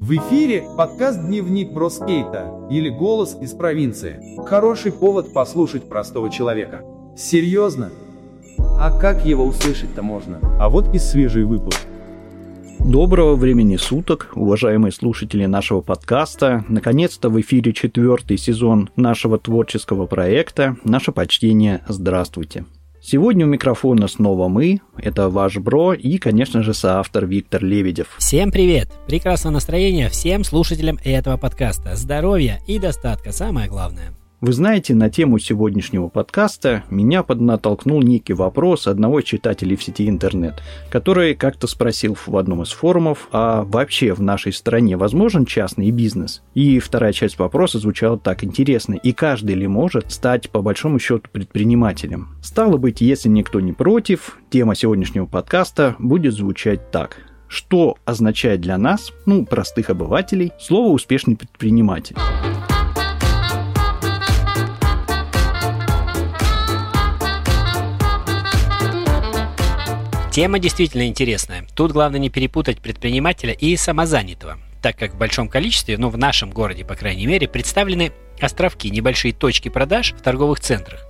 В эфире подкаст «Дневник Броскейта» или «Голос из провинции». Хороший повод послушать простого человека. Серьезно? А как его услышать-то можно? А вот и свежий выпуск. Доброго времени суток, уважаемые слушатели нашего подкаста. Наконец-то в эфире четвертый сезон нашего творческого проекта. Наше почтение «Здравствуйте». Сегодня у микрофона снова мы, это ваш Бро и, конечно же, соавтор Виктор Лебедев. Всем привет! Прекрасного настроения всем слушателям этого подкаста. Здоровья и достатка, самое главное. Вы знаете, на тему сегодняшнего подкаста меня поднатолкнул некий вопрос одного из читателей в сети интернет, который как-то спросил в одном из форумов, а вообще в нашей стране возможен частный бизнес? И вторая часть вопроса звучала так интересно, и каждый ли может стать по большому счету предпринимателем? Стало быть, если никто не против, тема сегодняшнего подкаста будет звучать так – что означает для нас, ну, простых обывателей, слово «успешный предприниматель». Тема действительно интересная. Тут главное не перепутать предпринимателя и самозанятого, так как в большом количестве, ну в нашем городе, по крайней мере, представлены островки, небольшие точки продаж в торговых центрах.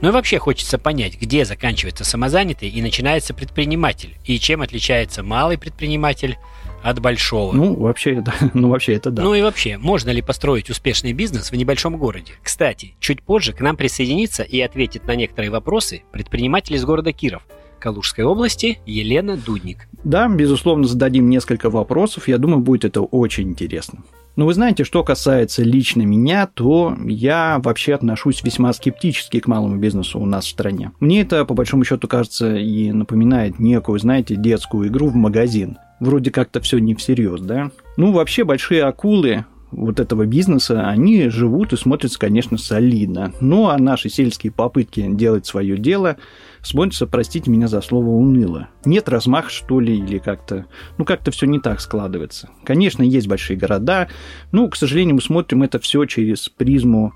Ну и вообще хочется понять, где заканчивается самозанятый и начинается предприниматель, и чем отличается малый предприниматель от большого. Ну, вообще, да. ну, вообще это да. Ну и вообще, можно ли построить успешный бизнес в небольшом городе? Кстати, чуть позже к нам присоединится и ответит на некоторые вопросы предприниматель из города Киров – Калужской области Елена Дудник. Да, безусловно, зададим несколько вопросов. Я думаю, будет это очень интересно. Но вы знаете, что касается лично меня, то я вообще отношусь весьма скептически к малому бизнесу у нас в стране. Мне это, по большому счету, кажется и напоминает некую, знаете, детскую игру в магазин. Вроде как-то все не всерьез, да? Ну, вообще, большие акулы вот этого бизнеса, они живут и смотрятся, конечно, солидно. Ну, а наши сельские попытки делать свое дело смотрятся, простите меня за слово, уныло. Нет размах, что ли, или как-то... Ну, как-то все не так складывается. Конечно, есть большие города, но, к сожалению, мы смотрим это все через призму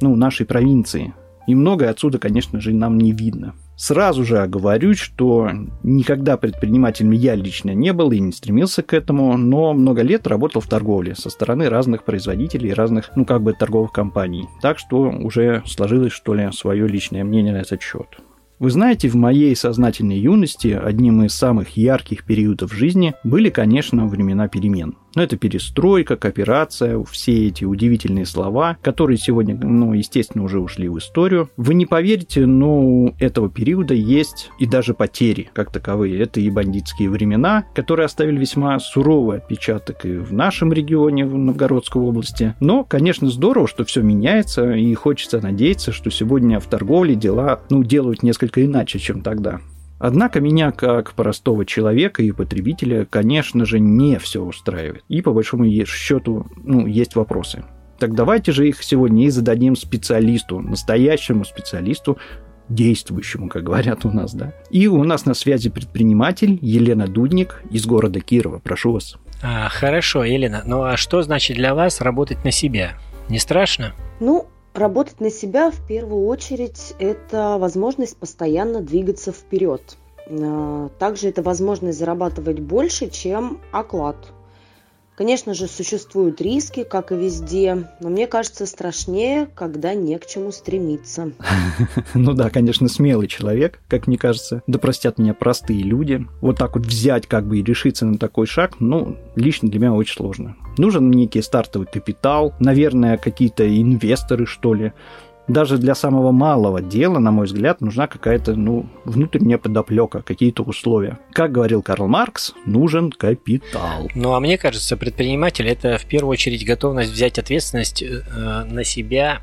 ну, нашей провинции. И многое отсюда, конечно же, нам не видно. Сразу же оговорюсь, что никогда предпринимателем я лично не был и не стремился к этому, но много лет работал в торговле со стороны разных производителей, разных, ну, как бы, торговых компаний. Так что уже сложилось, что ли, свое личное мнение на этот счет. Вы знаете, в моей сознательной юности одним из самых ярких периодов жизни были, конечно, времена перемен. Но это перестройка, кооперация, все эти удивительные слова, которые сегодня, ну, естественно, уже ушли в историю. Вы не поверите, но у этого периода есть и даже потери как таковые. Это и бандитские времена, которые оставили весьма суровый отпечаток и в нашем регионе, в Новгородской области. Но, конечно, здорово, что все меняется, и хочется надеяться, что сегодня в торговле дела, ну, делают несколько иначе, чем тогда. Однако меня, как простого человека и потребителя, конечно же, не все устраивает. И по большому счету, ну, есть вопросы. Так давайте же их сегодня и зададим специалисту, настоящему специалисту, действующему, как говорят у нас, да. И у нас на связи предприниматель Елена Дудник из города Кирова. Прошу вас. А, хорошо, Елена. Ну а что значит для вас работать на себя? Не страшно? Ну, Работать на себя в первую очередь – это возможность постоянно двигаться вперед. А, также это возможность зарабатывать больше, чем оклад – Конечно же, существуют риски, как и везде, но мне кажется страшнее, когда не к чему стремиться. Ну да, конечно, смелый человек, как мне кажется. Да простят меня простые люди. Вот так вот взять как бы и решиться на такой шаг, ну, лично для меня очень сложно. Нужен некий стартовый капитал, наверное, какие-то инвесторы, что ли даже для самого малого дела, на мой взгляд, нужна какая-то ну, внутренняя подоплека, какие-то условия. Как говорил Карл Маркс, нужен капитал. Ну, а мне кажется, предприниматель – это в первую очередь готовность взять ответственность э, на себя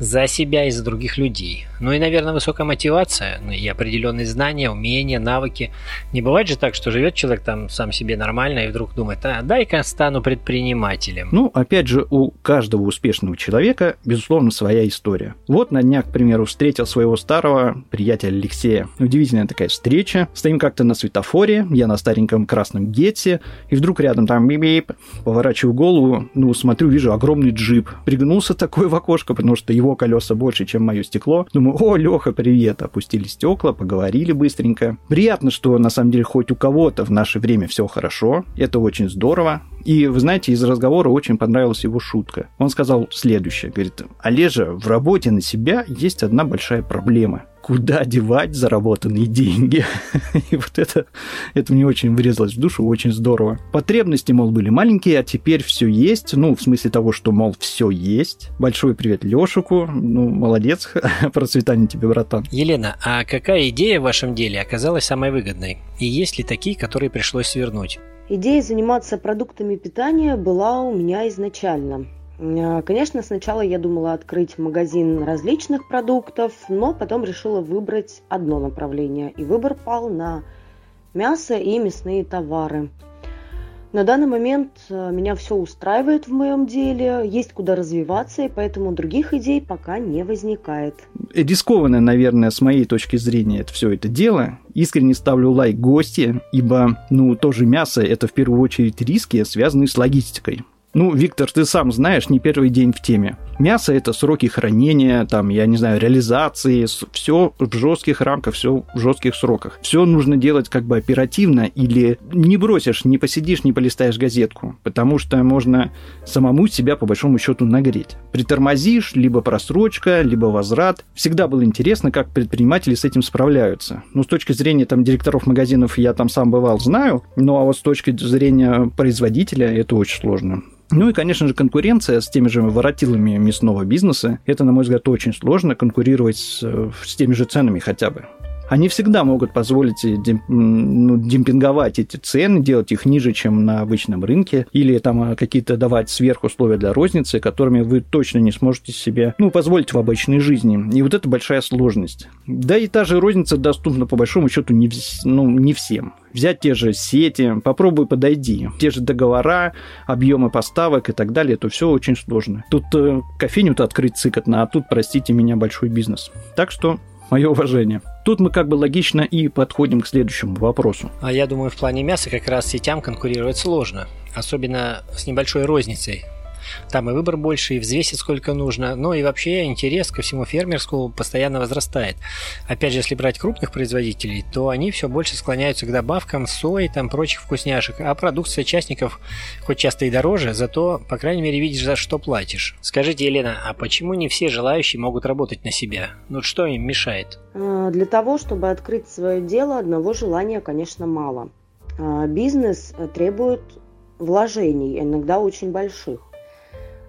за себя и за других людей. Ну и, наверное, высокая мотивация ну, и определенные знания, умения, навыки. Не бывает же так, что живет человек там сам себе нормально и вдруг думает, а дай-ка стану предпринимателем. Ну, опять же, у каждого успешного человека, безусловно, своя история. Вот на днях, к примеру, встретил своего старого приятеля Алексея. Удивительная такая встреча. Стоим как-то на светофоре, я на стареньком красном гетсе, и вдруг рядом там бип-бип, поворачиваю голову, ну, смотрю, вижу огромный джип. Пригнулся такой в окошко, потому что его его колеса больше, чем мое стекло. Думаю, о, Леха, привет. Опустили стекла, поговорили быстренько. Приятно, что на самом деле хоть у кого-то в наше время все хорошо. Это очень здорово. И, вы знаете, из разговора очень понравилась его шутка. Он сказал следующее. Говорит, Олежа, в работе на себя есть одна большая проблема куда девать заработанные деньги. И вот это, это мне очень врезалось в душу, очень здорово. Потребности, мол, были маленькие, а теперь все есть. Ну, в смысле того, что, мол, все есть. Большой привет Лешику. Ну, молодец. Процветание тебе, братан. Елена, а какая идея в вашем деле оказалась самой выгодной? И есть ли такие, которые пришлось свернуть? Идея заниматься продуктами питания была у меня изначально. Э, конечно, сначала я думала открыть магазин различных продуктов, но потом решила выбрать одно направление. И выбор пал на мясо и мясные товары. На данный момент э, меня все устраивает в моем деле, есть куда развиваться, и поэтому других идей пока не возникает. Рискованное, наверное, с моей точки зрения, это все это дело. Искренне ставлю лайк гости, ибо, ну, тоже мясо – это в первую очередь риски, связанные с логистикой. Ну, Виктор, ты сам знаешь, не первый день в теме. Мясо – это сроки хранения, там, я не знаю, реализации, все в жестких рамках, все в жестких сроках. Все нужно делать как бы оперативно или не бросишь, не посидишь, не полистаешь газетку, потому что можно самому себя по большому счету нагреть. Притормозишь, либо просрочка, либо возврат. Всегда было интересно, как предприниматели с этим справляются. Ну, с точки зрения там директоров магазинов я там сам бывал, знаю, ну а вот с точки зрения производителя это очень сложно. Ну и, конечно же, конкуренция с теми же воротилами мясного бизнеса. Это, на мой взгляд, очень сложно конкурировать с, с теми же ценами хотя бы они всегда могут позволить э, демп, ну, демпинговать эти цены, делать их ниже, чем на обычном рынке, или там э, какие-то давать сверхусловия для розницы, которыми вы точно не сможете себе ну, позволить в обычной жизни. И вот это большая сложность. Да и та же розница доступна по большому счету не, ну, не всем. Взять те же сети, попробуй подойди. Те же договора, объемы поставок и так далее, это все очень сложно. Тут э, кофейню-то открыть цикотно, а тут, простите меня, большой бизнес. Так что мое уважение. Тут мы как бы логично и подходим к следующему вопросу. А я думаю, в плане мяса как раз сетям конкурировать сложно, особенно с небольшой розницей. Там и выбор больше, и взвесить сколько нужно. Ну и вообще интерес ко всему фермерскому постоянно возрастает. Опять же, если брать крупных производителей, то они все больше склоняются к добавкам сои, там прочих вкусняшек. А продукция частников хоть часто и дороже, зато, по крайней мере, видишь, за что платишь. Скажите, Елена, а почему не все желающие могут работать на себя? Ну что им мешает? А, для того, чтобы открыть свое дело, одного желания, конечно, мало. А, бизнес требует вложений, иногда очень больших.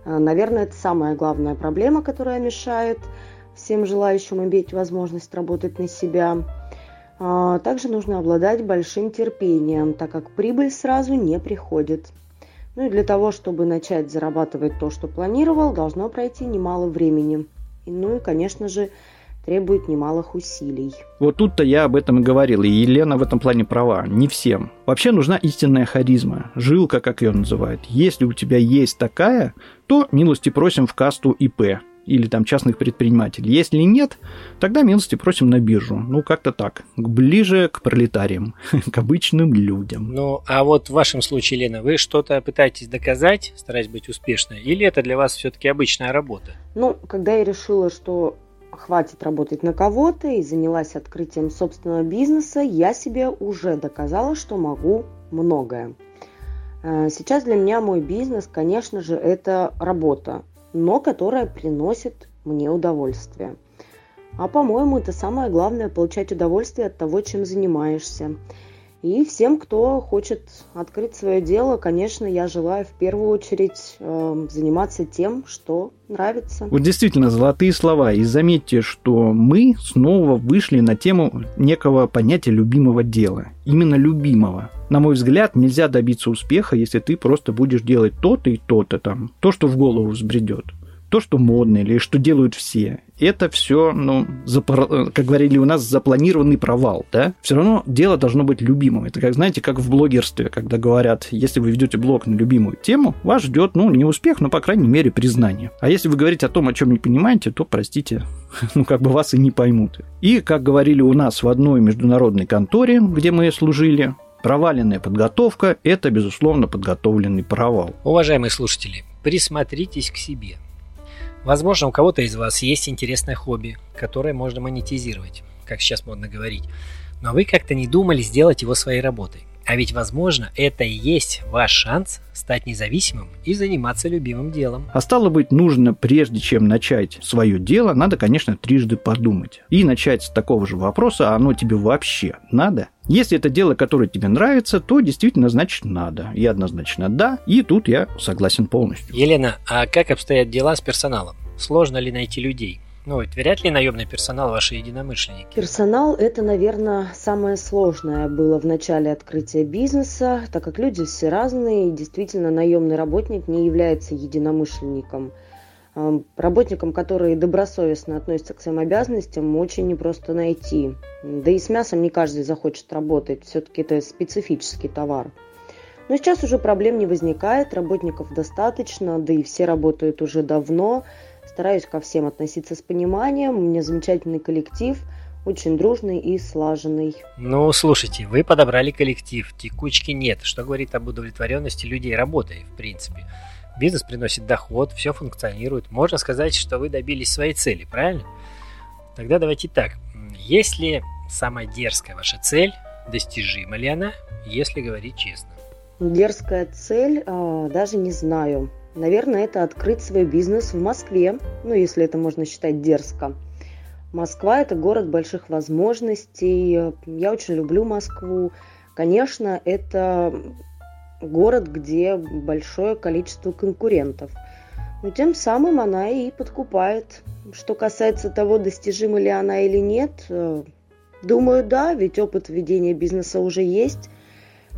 Э, наверное, это самая главная проблема, которая мешает всем желающим иметь возможность работать на себя. А, также нужно обладать большим терпением, так как прибыль сразу не приходит. Ну и для того, чтобы начать зарабатывать то, что планировал, должно пройти немало времени. Ну и, конечно же, требует немалых усилий. Вот тут-то я об этом и говорил, и Елена в этом плане права. Не всем. Вообще нужна истинная харизма, жилка, как ее называют. Если у тебя есть такая, то милости просим в касту ИП или там частных предпринимателей. Если нет, тогда милости просим на биржу. Ну, как-то так. Ближе к пролетариям, к обычным людям. Ну, а вот в вашем случае, Лена, вы что-то пытаетесь доказать, стараясь быть успешной, или это для вас все-таки обычная работа? Ну, когда я решила, что хватит работать на кого-то и занялась открытием собственного бизнеса, я себе уже доказала, что могу многое. Э, сейчас для меня мой бизнес, конечно же, это работа, но которая приносит мне удовольствие. А по-моему, это самое главное – получать удовольствие от того, чем занимаешься. И всем, кто хочет открыть свое дело, конечно, я желаю в первую очередь э, заниматься тем, что нравится. Вот действительно, золотые слова. И заметьте, что мы снова вышли на тему некого понятия любимого дела. Именно любимого. На мой взгляд, нельзя добиться успеха, если ты просто будешь делать то-то и то-то там. То, что в голову взбредет то, что модно или что делают все, это все, ну, запор... как говорили у нас, запланированный провал, да? Все равно дело должно быть любимым. Это, как знаете, как в блогерстве, когда говорят, если вы ведете блог на любимую тему, вас ждет, ну, не успех, но, по крайней мере, признание. А если вы говорите о том, о чем не понимаете, то, простите, ну, как бы вас и не поймут. И, как говорили у нас в одной международной конторе, где мы служили, Проваленная подготовка – это, безусловно, подготовленный провал. Уважаемые слушатели, присмотритесь к себе – Возможно, у кого-то из вас есть интересное хобби, которое можно монетизировать, как сейчас модно говорить. Но вы как-то не думали сделать его своей работой. А ведь, возможно, это и есть ваш шанс стать независимым и заниматься любимым делом. А стало быть, нужно, прежде чем начать свое дело, надо, конечно, трижды подумать. И начать с такого же вопроса, а оно тебе вообще надо? Если это дело, которое тебе нравится, то действительно, значит, надо. И однозначно да. И тут я согласен полностью. Елена, а как обстоят дела с персоналом? Сложно ли найти людей? Ну, ведь вряд ли наемный персонал ваши единомышленники. Персонал – это, наверное, самое сложное было в начале открытия бизнеса, так как люди все разные, и действительно наемный работник не является единомышленником. Работникам, которые добросовестно относятся к своим обязанностям, очень непросто найти. Да и с мясом не каждый захочет работать, все-таки это специфический товар. Но сейчас уже проблем не возникает, работников достаточно, да и все работают уже давно – Стараюсь ко всем относиться с пониманием. У меня замечательный коллектив, очень дружный и слаженный. Ну, слушайте, вы подобрали коллектив, текучки нет, что говорит об удовлетворенности людей работой, в принципе. Бизнес приносит доход, все функционирует. Можно сказать, что вы добились своей цели, правильно? Тогда давайте так. Если самая дерзкая ваша цель, достижима ли она, если говорить честно? Дерзкая цель, а, даже не знаю. Наверное, это открыть свой бизнес в Москве, ну, если это можно считать дерзко. Москва – это город больших возможностей. Я очень люблю Москву. Конечно, это город, где большое количество конкурентов. Но тем самым она и подкупает. Что касается того, достижима ли она или нет, э, думаю, да, ведь опыт ведения бизнеса уже есть.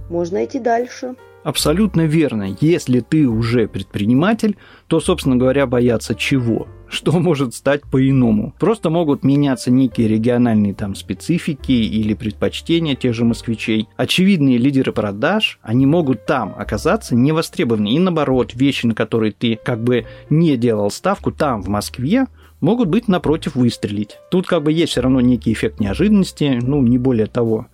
Можно идти дальше. Абсолютно верно. Если ты уже предприниматель, то, собственно говоря, бояться чего? Что может стать по-иному? Просто могут меняться некие региональные там специфики или предпочтения тех же москвичей. Очевидные лидеры продаж, они могут там оказаться невостребованы. И наоборот, вещи, на которые ты как бы не делал ставку, там, в Москве, могут быть напротив выстрелить. Тут как бы есть все равно некий эффект неожиданности, ну, не более того.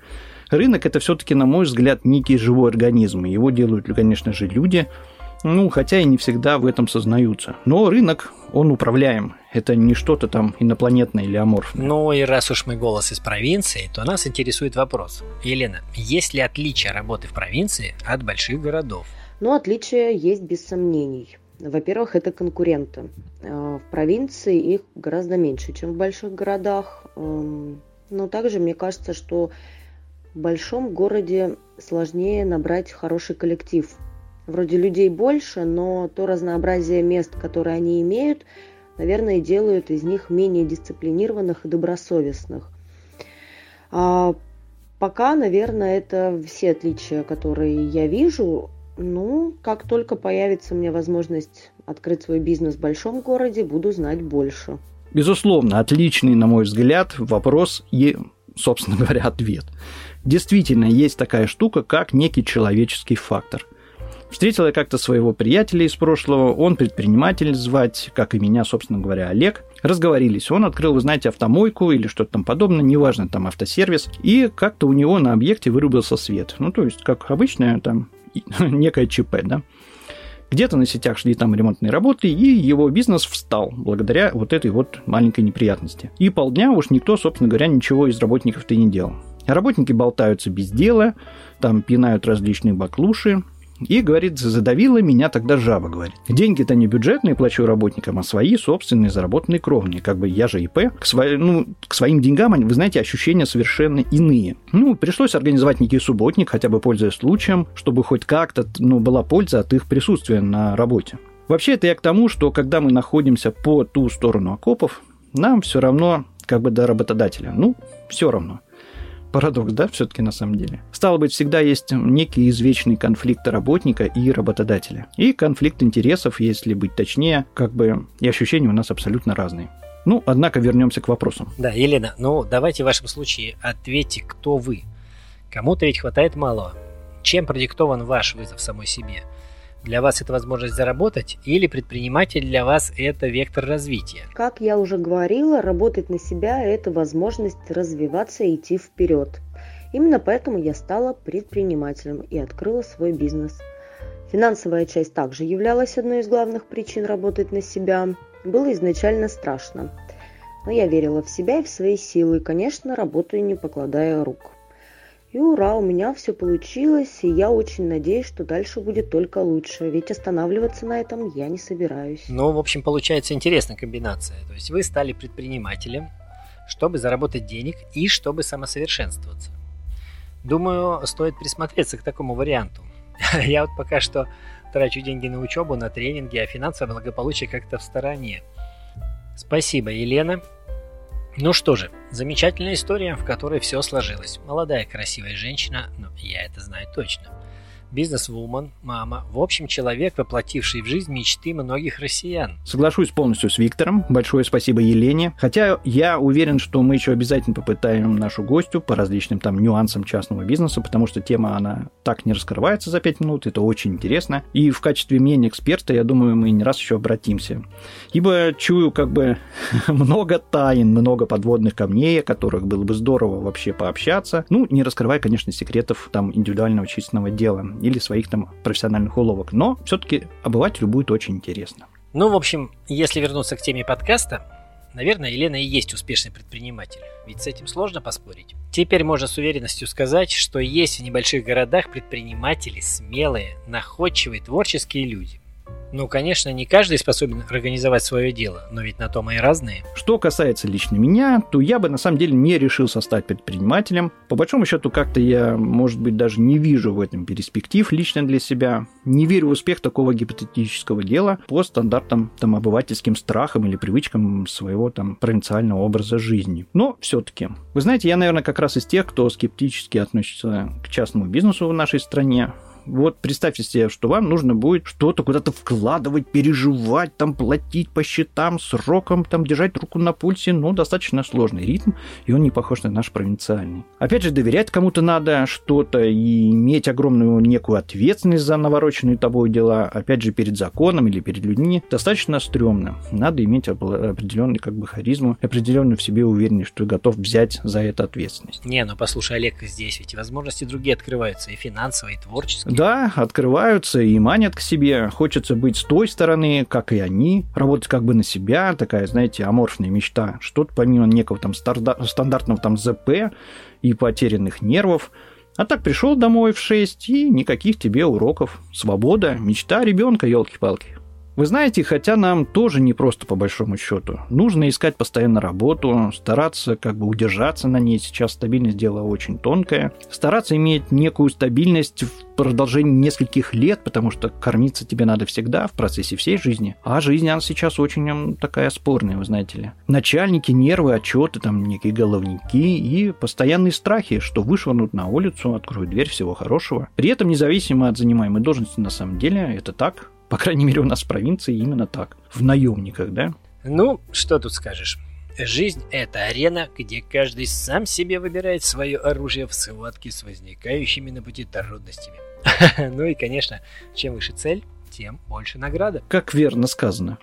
Рынок это все-таки, на мой взгляд, некий живой организм. Его делают, конечно же, люди, ну, хотя и не всегда в этом сознаются. Но рынок, он управляем. Это не что-то там инопланетное или аморфное. Ну и раз уж мы голос из провинции, то нас интересует вопрос. Елена, есть ли отличие работы в провинции от больших городов? Ну, отличия есть без сомнений. Во-первых, это конкуренты. А, в провинции их гораздо меньше, чем в больших городах. Но также мне кажется, что в большом городе сложнее набрать хороший коллектив. Вроде людей больше, но то разнообразие мест, которые они имеют, наверное, делают из них менее дисциплинированных и добросовестных. А пока, наверное, это все отличия, которые я вижу. Ну, как только появится у меня возможность открыть свой бизнес в большом городе, буду знать больше. Безусловно, отличный, на мой взгляд, вопрос и, собственно говоря, ответ действительно есть такая штука, как некий человеческий фактор. Встретил я как-то своего приятеля из прошлого, он предприниматель звать, как и меня, собственно говоря, Олег. Разговорились, он открыл, вы знаете, автомойку или что-то там подобное, неважно, там автосервис, и как-то у него на объекте вырубился свет. Ну, то есть, как обычное, там, некое ЧП, да. Где-то на сетях шли там ремонтные работы, и его бизнес встал благодаря вот этой вот маленькой неприятности. И полдня уж никто, собственно говоря, ничего из работников-то и не делал. Работники болтаются без дела, там пинают различные баклуши, и, говорит, задавила меня тогда жаба, говорит. Деньги-то не бюджетные плачу работникам, а свои собственные заработанные кровные. Как бы я же ИП. К, свои, ну, к своим деньгам, вы знаете, ощущения совершенно иные. Ну, пришлось организовать некий субботник, хотя бы пользуясь случаем, чтобы хоть как-то ну, была польза от их присутствия на работе. Вообще, это я к тому, что когда мы находимся по ту сторону окопов, нам все равно как бы до работодателя. Ну, все равно. Парадокс, да, все-таки на самом деле. Стало быть, всегда есть некий извечный конфликт работника и работодателя. И конфликт интересов, если быть точнее, как бы и ощущения у нас абсолютно разные. Ну, однако вернемся к вопросам. Да, Елена, ну давайте в вашем случае ответьте, кто вы. Кому-то ведь хватает малого. Чем продиктован ваш вызов самой себе? Для вас это возможность заработать или предприниматель для вас это вектор развития? Как я уже говорила, работать на себя – это возможность развиваться и идти вперед. Именно поэтому я стала предпринимателем и открыла свой бизнес. Финансовая часть также являлась одной из главных причин работать на себя. Было изначально страшно. Но я верила в себя и в свои силы, конечно, работаю не покладая рук. И ура, у меня все получилось, и я очень надеюсь, что дальше будет только лучше, ведь останавливаться на этом я не собираюсь. Ну, в общем, получается интересная комбинация. То есть вы стали предпринимателем, чтобы заработать денег и чтобы самосовершенствоваться. Думаю, стоит присмотреться к такому варианту. Я вот пока что трачу деньги на учебу, на тренинги, а финансовое благополучие как-то в стороне. Спасибо, Елена. Ну что же, замечательная история, в которой все сложилось. Молодая красивая женщина, но я это знаю точно – бизнес-вумен, мама, в общем, человек, воплотивший в жизнь мечты многих россиян. Соглашусь полностью с Виктором. Большое спасибо Елене. Хотя я уверен, что мы еще обязательно попытаем нашу гостю по различным там нюансам частного бизнеса, потому что тема, она так не раскрывается за 5 минут, это очень интересно. И в качестве мнения эксперта, я думаю, мы не раз еще обратимся. Ибо чую как бы много тайн, много подводных камней, о которых было бы здорово вообще пообщаться. Ну, не раскрывая, конечно, секретов там индивидуального численного дела или своих там профессиональных уловок. Но все-таки обывателю будет очень интересно. Ну, в общем, если вернуться к теме подкаста, наверное, Елена и есть успешный предприниматель, ведь с этим сложно поспорить. Теперь можно с уверенностью сказать, что есть в небольших городах предприниматели смелые, находчивые, творческие люди – ну, конечно, не каждый способен организовать свое дело, но ведь на то мы и разные. Что касается лично меня, то я бы на самом деле не решился стать предпринимателем. По большому счету, как-то я, может быть, даже не вижу в этом перспектив лично для себя. Не верю в успех такого гипотетического дела по стандартам там, обывательским страхам или привычкам своего там провинциального образа жизни. Но все-таки. Вы знаете, я, наверное, как раз из тех, кто скептически относится к частному бизнесу в нашей стране. Вот представьте себе, что вам нужно будет что-то куда-то вкладывать, переживать, там платить по счетам, срокам, там держать руку на пульсе. Ну, достаточно сложный ритм, и он не похож на наш провинциальный. Опять же, доверять кому-то надо что-то и иметь огромную некую ответственность за навороченные тобой дела, опять же, перед законом или перед людьми, достаточно стрёмно. Надо иметь определенную как бы харизму, определенную в себе уверенность, что готов взять за это ответственность. Не, ну послушай, Олег, здесь ведь возможности другие открываются, и финансовые, и творческие. Да, открываются и манят к себе. Хочется быть с той стороны, как и они, работать как бы на себя, такая, знаете, аморфная мечта. Что-то помимо некого там стандартного там ЗП и потерянных нервов. А так пришел домой в 6 и никаких тебе уроков. Свобода, мечта ребенка, елки-палки. Вы знаете, хотя нам тоже не просто по большому счету. Нужно искать постоянно работу, стараться как бы удержаться на ней. Сейчас стабильность дела очень тонкая. Стараться иметь некую стабильность в продолжении нескольких лет, потому что кормиться тебе надо всегда в процессе всей жизни. А жизнь, она сейчас очень такая спорная, вы знаете ли. Начальники, нервы, отчеты, там некие головники и постоянные страхи, что вышвырнут на улицу, откроют дверь всего хорошего. При этом, независимо от занимаемой должности, на самом деле, это так. По крайней мере, у нас в провинции именно так. В наемниках, да? Ну, что тут скажешь. Жизнь – это арена, где каждый сам себе выбирает свое оружие в схватке с возникающими на пути трудностями. Ну и, конечно, чем выше цель, тем больше награда. Как верно сказано.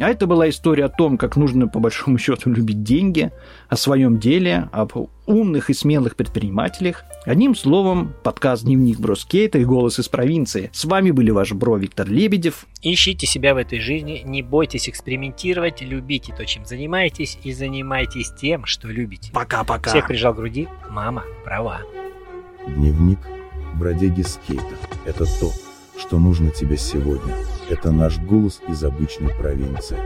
А это была история о том, как нужно по большому счету любить деньги, о своем деле, об умных и смелых предпринимателях. Одним словом, подкаст «Дневник Броскейта» и «Голос из провинции». С вами были ваш бро Виктор Лебедев. Ищите себя в этой жизни, не бойтесь экспериментировать, любите то, чем занимаетесь, и занимайтесь тем, что любите. Пока-пока. Всех прижал к груди. Мама права. Дневник бродяги скейта. Это то, что нужно тебе сегодня. Это наш голос из обычной провинции.